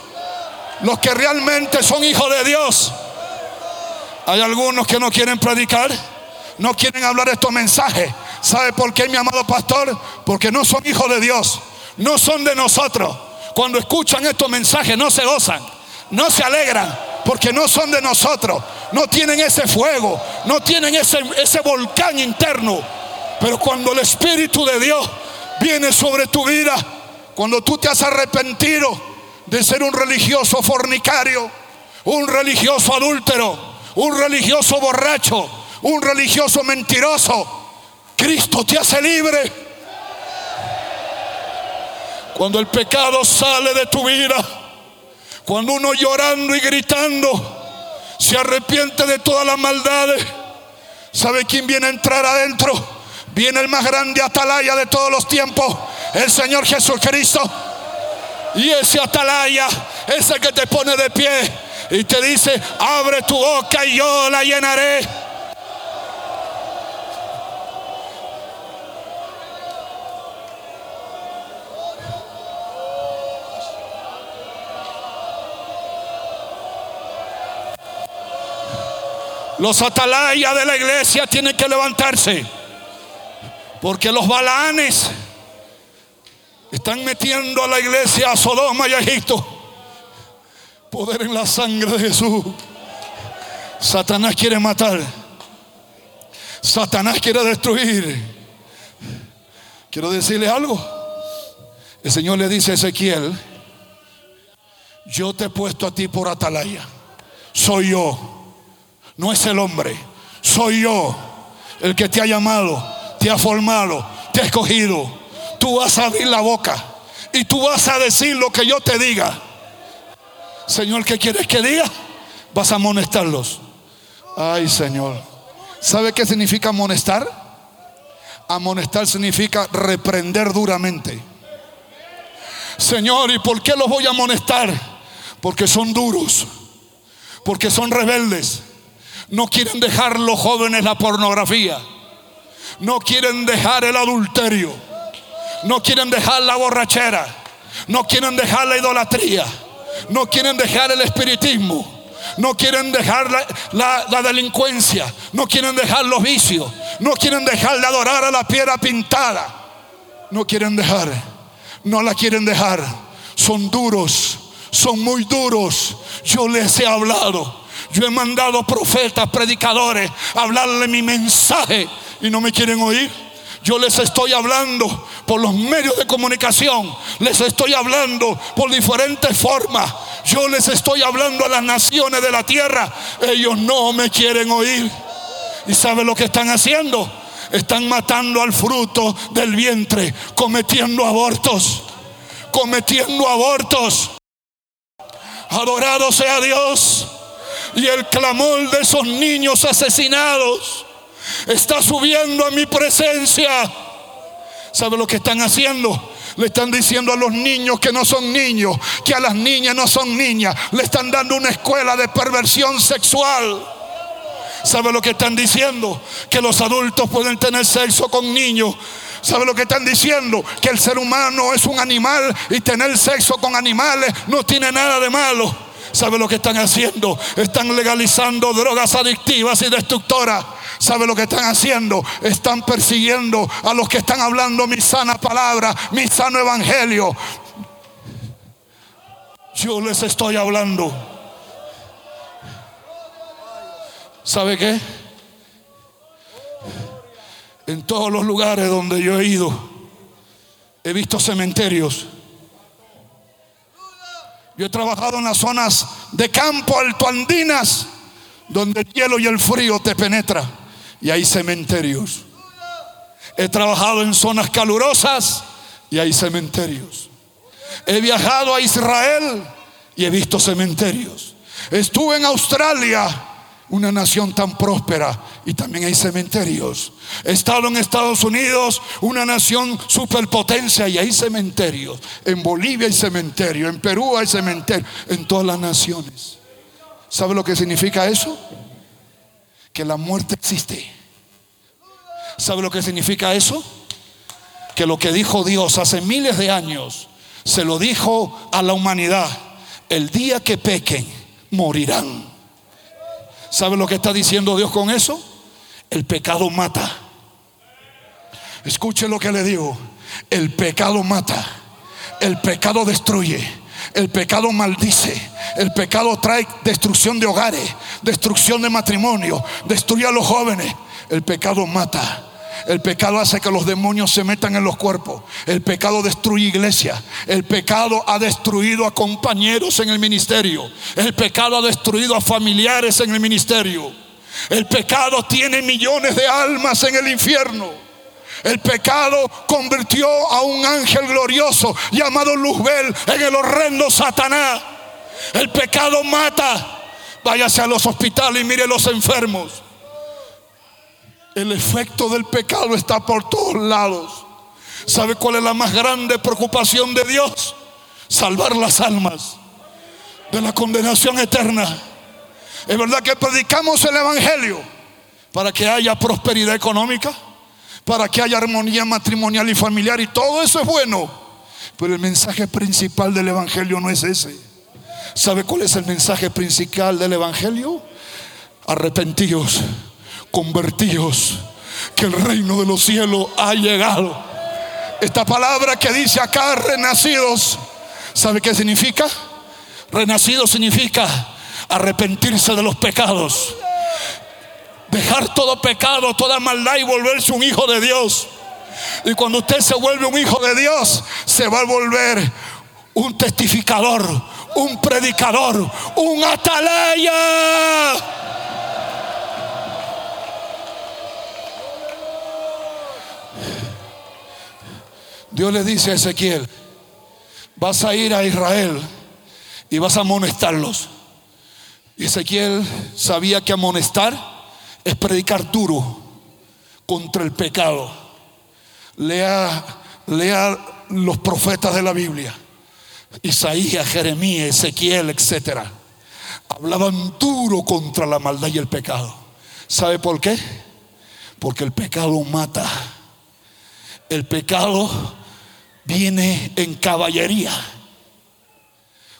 los que realmente son hijos de Dios. Hay algunos que no quieren predicar, no quieren hablar estos mensajes. ¿Sabe por qué, mi amado pastor? Porque no son hijos de Dios, no son de nosotros. Cuando escuchan estos mensajes no se gozan, no se alegran, porque no son de nosotros, no tienen ese fuego, no tienen ese, ese volcán interno. Pero cuando el Espíritu de Dios viene sobre tu vida, cuando tú te has arrepentido de ser un religioso fornicario, un religioso adúltero, un religioso borracho, un religioso mentiroso, Cristo te hace libre. Cuando el pecado sale de tu vida, cuando uno llorando y gritando se arrepiente de todas las maldades, ¿sabe quién viene a entrar adentro? Viene el más grande atalaya de todos los tiempos, el Señor Jesucristo. Y ese atalaya es el que te pone de pie y te dice, abre tu boca y yo la llenaré. Los atalayas de la iglesia tienen que levantarse. Porque los balanes están metiendo a la iglesia a Sodoma y a Egipto. Poder en la sangre de Jesús. Satanás quiere matar. Satanás quiere destruir. Quiero decirle algo. El Señor le dice a Ezequiel, yo te he puesto a ti por atalaya. Soy yo. No es el hombre, soy yo el que te ha llamado, te ha formado, te ha escogido. Tú vas a abrir la boca y tú vas a decir lo que yo te diga. Señor, ¿qué quieres que diga? Vas a amonestarlos. Ay, Señor. ¿Sabe qué significa amonestar? Amonestar significa reprender duramente. Señor, ¿y por qué los voy a amonestar? Porque son duros, porque son rebeldes, no quieren dejar los jóvenes la pornografía. No quieren dejar el adulterio. No quieren dejar la borrachera. No quieren dejar la idolatría. No quieren dejar el espiritismo. No quieren dejar la, la, delincuencia. No quieren dejar los vicios. No quieren dejar de adorar a la piedra pintada. No quieren dejar. No la quieren dejar. Son duros. Son muy duros. Yo les he hablado. Yo he mandado profetas, predicadores, a hablarle mi mensaje y no me quieren oír. Yo les estoy hablando por los medios de comunicación. Les estoy hablando por diferentes formas. Yo les estoy hablando a las naciones de la tierra. Ellos no me quieren oír. ¿Y saben lo que están haciendo? Están matando al fruto del vientre, cometiendo abortos. Cometiendo abortos. Adorado sea Dios y el clamor de esos niños asesinados está subiendo a mi presencia. ¿Sabe lo que están haciendo? Le están diciendo a los niños que no son niños, que a las niñas no son niñas. Le están dando una escuela de perversión sexual. ¿Sabe lo que están diciendo? Que los adultos pueden tener sexo con niños. ¿Sabe lo que están diciendo? Que el ser humano es un animal y tener sexo con animales no tiene nada de malo. ¿Sabe lo que están haciendo? Están legalizando drogas adictivas y destructoras. ¿Sabe lo que están haciendo? Están persiguiendo a los que están hablando mi sana palabra, mi sano evangelio. Yo les estoy hablando. ¿Sabe qué? En todos los lugares donde yo he ido, he visto cementerios yo he trabajado en las zonas de campo altoandinas, donde el hielo y el frío te penetra y hay cementerios. He trabajado en zonas calurosas y hay cementerios. He viajado a Israel y he visto cementerios. Estuve en Australia una nación tan próspera y también hay cementerios. Estado en Estados Unidos, una nación superpotencia y hay cementerios. En Bolivia hay cementerio, en Perú hay cementerio, en todas las naciones. ¿Sabe lo que significa eso? Que la muerte existe. ¿Sabe lo que significa eso? Que lo que dijo Dios hace miles de años, se lo dijo a la humanidad. El día que pequen, morirán. ¿Sabe lo que está diciendo Dios con eso? El pecado mata. Escuche lo que le digo. El pecado mata. El pecado destruye. El pecado maldice. El pecado trae destrucción de hogares, destrucción de matrimonio, destruye a los jóvenes. El pecado mata. El pecado hace que los demonios se metan en los cuerpos. El pecado destruye iglesia. El pecado ha destruido a compañeros en el ministerio. El pecado ha destruido a familiares en el ministerio. El pecado tiene millones de almas en el infierno. El pecado convirtió a un ángel glorioso llamado Luzbel en el horrendo Satanás. El pecado mata. Váyase a los hospitales y mire los enfermos. El efecto del pecado está por todos lados. ¿Sabe cuál es la más grande preocupación de Dios? Salvar las almas de la condenación eterna. Es verdad que predicamos el Evangelio para que haya prosperidad económica, para que haya armonía matrimonial y familiar y todo eso es bueno. Pero el mensaje principal del Evangelio no es ese. ¿Sabe cuál es el mensaje principal del Evangelio? Arrepentíos convertidos, que el reino de los cielos ha llegado. Esta palabra que dice acá, renacidos, ¿sabe qué significa? Renacido significa arrepentirse de los pecados, dejar todo pecado, toda maldad y volverse un hijo de Dios. Y cuando usted se vuelve un hijo de Dios, se va a volver un testificador, un predicador, un atalaya. Dios le dice a Ezequiel, vas a ir a Israel y vas a amonestarlos. Ezequiel sabía que amonestar es predicar duro contra el pecado. Lea, lea los profetas de la Biblia, Isaías, Jeremías, Ezequiel, etc. Hablaban duro contra la maldad y el pecado. ¿Sabe por qué? Porque el pecado mata. El pecado viene en caballería.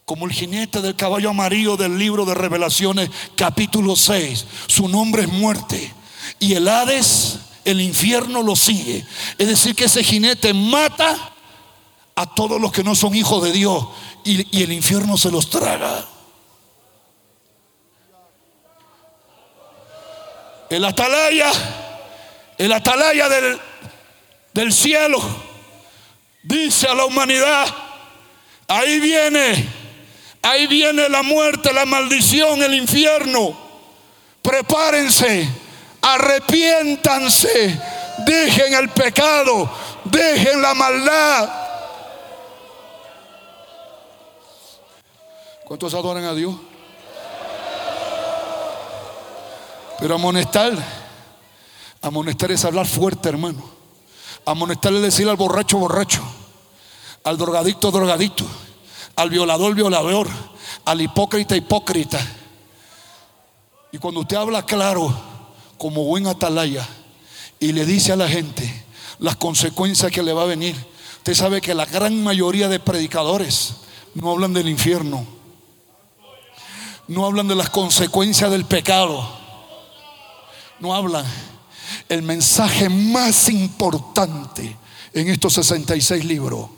Como el jinete del caballo amarillo del libro de revelaciones capítulo 6. Su nombre es muerte. Y el Hades, el infierno lo sigue. Es decir, que ese jinete mata a todos los que no son hijos de Dios. Y, el infierno se los traga. El atalaya, el atalaya del, del cielo dice a la humanidad, ahí viene, ahí viene la muerte, la maldición, el infierno. Prepárense, arrepiéntanse, dejen el pecado, dejen la maldad. ¿Cuántos adoran a Dios? Pero amonestar, amonestar es hablar fuerte, hermano. Amonestarle decir al borracho borracho, al drogadicto drogadicto, al violador violador, al hipócrita hipócrita. Y cuando usted habla claro, como buen atalaya, y le dice a la gente las consecuencias que le va a venir, usted sabe que la gran mayoría de predicadores no hablan del infierno, no hablan de las consecuencias del pecado, no hablan el mensaje más importante en estos 66 libros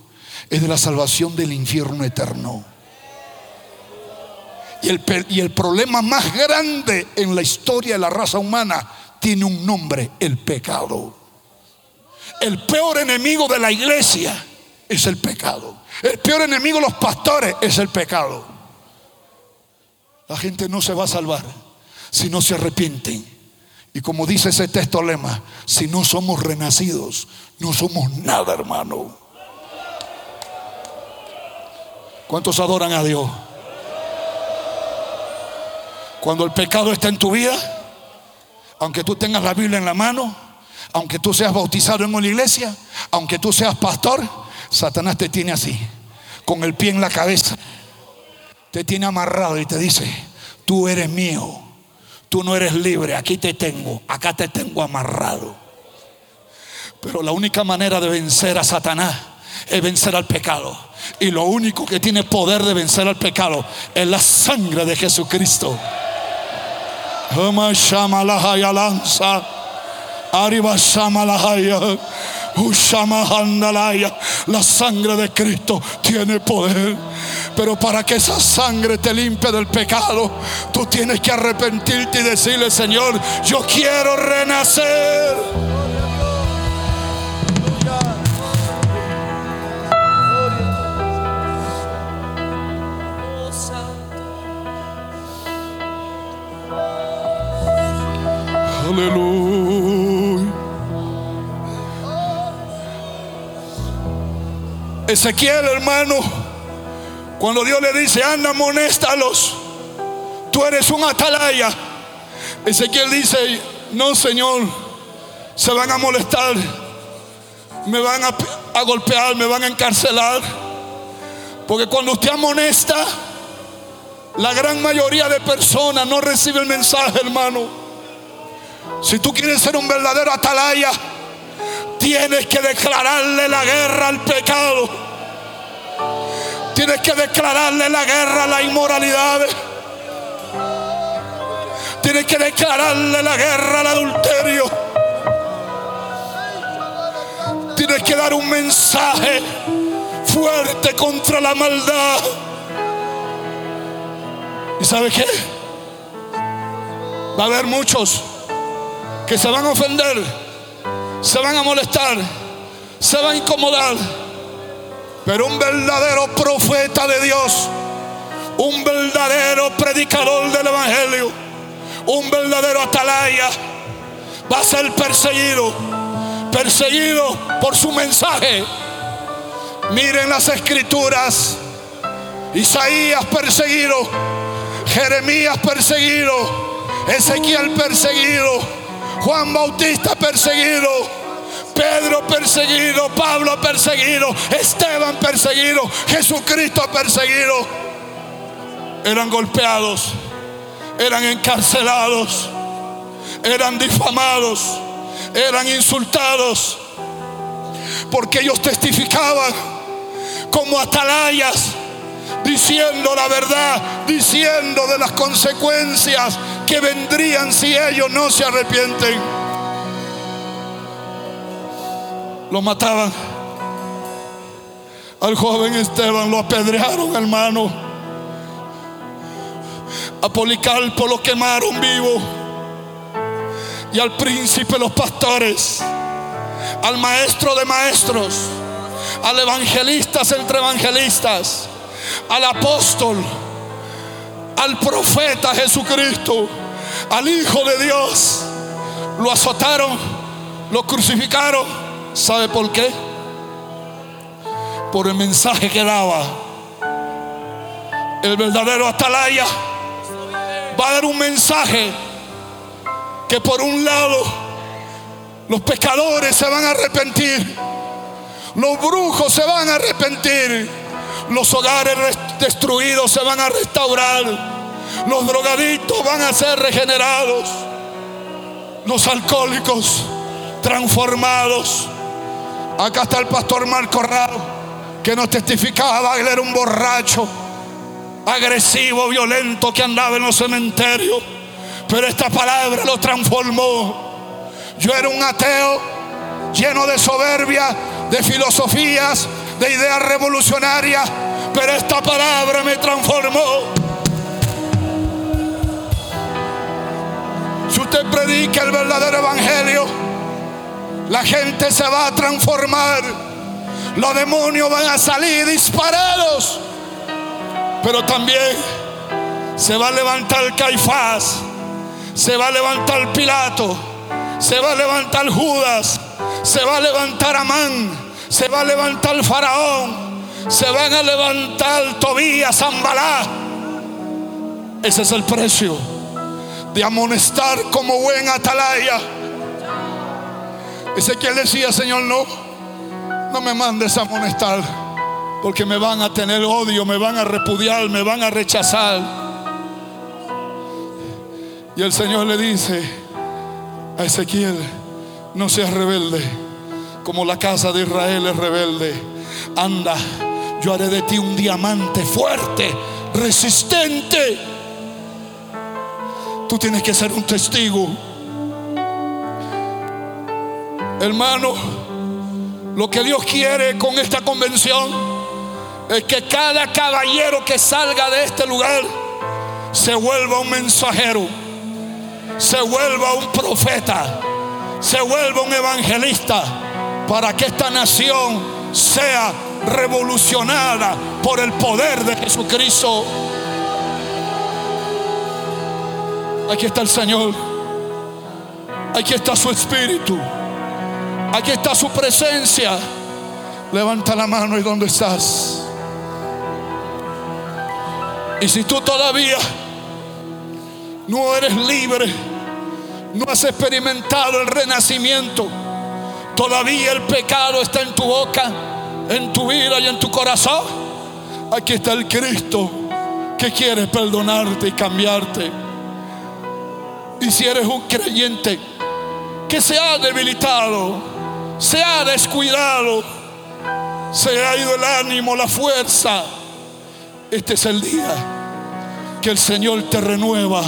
es de la salvación del infierno eterno. Y el, y el problema más grande en la historia de la raza humana tiene un nombre, el pecado. El peor enemigo de la iglesia es el pecado. El peor enemigo de los pastores es el pecado. La gente no se va a salvar si no se arrepienten y como dice ese texto lema, si no somos renacidos, no somos nada, hermano. ¿Cuántos adoran a Dios? Cuando el pecado está en tu vida, aunque tú tengas la Biblia en la mano, aunque tú seas bautizado en una iglesia, aunque tú seas pastor, Satanás te tiene así, con el pie en la cabeza. Te tiene amarrado y te dice, tú eres mío tú no eres libre, aquí te tengo, acá te tengo amarrado. Pero la única manera de vencer a Satanás es vencer al pecado. Y lo único que tiene poder de vencer al pecado es la sangre de Jesucristo. La sangre de Cristo tiene poder. Pero para que esa sangre te limpie del pecado, tú tienes que arrepentirte y decirle, Señor, yo quiero renacer. Aleluya. Ezequiel, hermano, cuando Dios le dice, anda, amonéstalos, tú eres un atalaya. Ezequiel dice, no, Señor, se van a molestar, me van a, a golpear, me van a encarcelar. Porque cuando usted amonesta, la gran mayoría de personas no recibe el mensaje, hermano. Si tú quieres ser un verdadero atalaya, tienes que declararle la guerra al pecado. Tienes que declararle la guerra a la inmoralidad. Tienes que declararle la guerra al adulterio. Tienes que dar un mensaje fuerte contra la maldad. ¿Y sabe qué? Va a haber muchos que se van a ofender, se van a molestar, se van a incomodar. Pero un verdadero profeta de Dios, un verdadero predicador del Evangelio, un verdadero atalaya, va a ser perseguido, perseguido por su mensaje. Miren las escrituras, Isaías perseguido, Jeremías perseguido, Ezequiel perseguido. Juan Bautista perseguido, Pedro perseguido, Pablo perseguido, Esteban perseguido, Jesucristo perseguido. Eran golpeados, eran encarcelados, eran difamados, eran insultados, porque ellos testificaban como atalayas diciendo la verdad, diciendo de las consecuencias que vendrían si ellos no se arrepienten. Lo mataban. Al joven Esteban lo apedrearon, hermano. A Policarpo lo quemaron vivo. Y al príncipe los pastores. Al maestro de maestros. Al evangelistas entre evangelistas al apóstol, al profeta Jesucristo, al Hijo de Dios. Lo azotaron, lo crucificaron. ¿Sabe por qué? Por el mensaje que daba. El verdadero atalaya va a dar un mensaje que por un lado los pecadores se van a arrepentir, los brujos se van a arrepentir los hogares destruidos se van a restaurar. Los drogadictos van a ser regenerados. Los alcohólicos transformados. Acá está el pastor Marco Rao que nos testificaba. Él era un borracho, agresivo, violento que andaba en los cementerios. Pero esta palabra lo transformó. Yo era un ateo lleno de soberbia, de filosofías, de ideas revolucionarias, pero esta palabra me transformó. Si usted predica el verdadero evangelio, la gente se va a transformar. Los demonios van a salir disparados. Pero también se va a levantar Caifás, se va a levantar Pilato, se va a levantar Judas, se va a levantar Amán se va a levantar faraón, se van a levantar Tobías, Zambalá. Ese es el precio de amonestar como buen atalaya. Ese que decía, Señor, no, no me mandes a amonestar, porque me van a tener odio, me van a repudiar, me van a rechazar. Y el Señor le dice a Ezequiel, no seas rebelde como la casa de Israel es rebelde. Anda, yo haré de ti un diamante fuerte, resistente. Tú tienes que ser un testigo. Hermano, lo que Dios quiere con esta convención es que cada caballero que salga de este lugar se vuelva un mensajero, se vuelva un profeta, se vuelva un evangelista para que esta nación sea revolucionada por el poder de Jesucristo. Aquí está el Señor. Aquí está su espíritu. Aquí está su presencia. Levanta la mano y donde estás. Y si tú todavía no eres libre, no has experimentado el renacimiento, todavía el pecado está en tu boca, en tu vida y en tu corazón, aquí está el Cristo que quiere perdonarte y cambiarte. Y si eres un creyente que se ha debilitado, se ha descuidado, se ha ido el ánimo, la fuerza, este es el día que el Señor te renueva.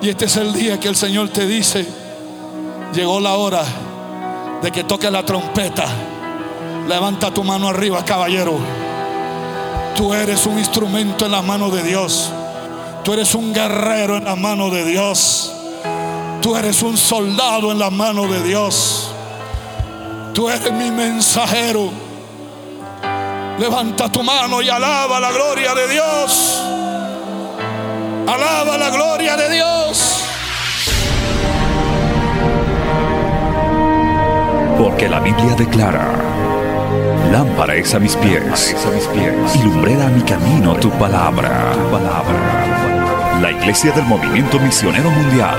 Y este es el día que el Señor te dice, llegó la hora de que toque la trompeta. Levanta tu mano arriba, caballero. Tú eres un instrumento en las manos de Dios. Tú eres un guerrero en las manos de Dios. Tú eres un soldado en las manos de Dios. Tú eres mi mensajero. Levanta tu mano y alaba la gloria de Dios. Alaba la gloria de Dios. Porque la Biblia declara, lámpara es a mis pies, a mis pies y lumbrera a mi camino tu palabra. tu palabra. La Iglesia del Movimiento Misionero Mundial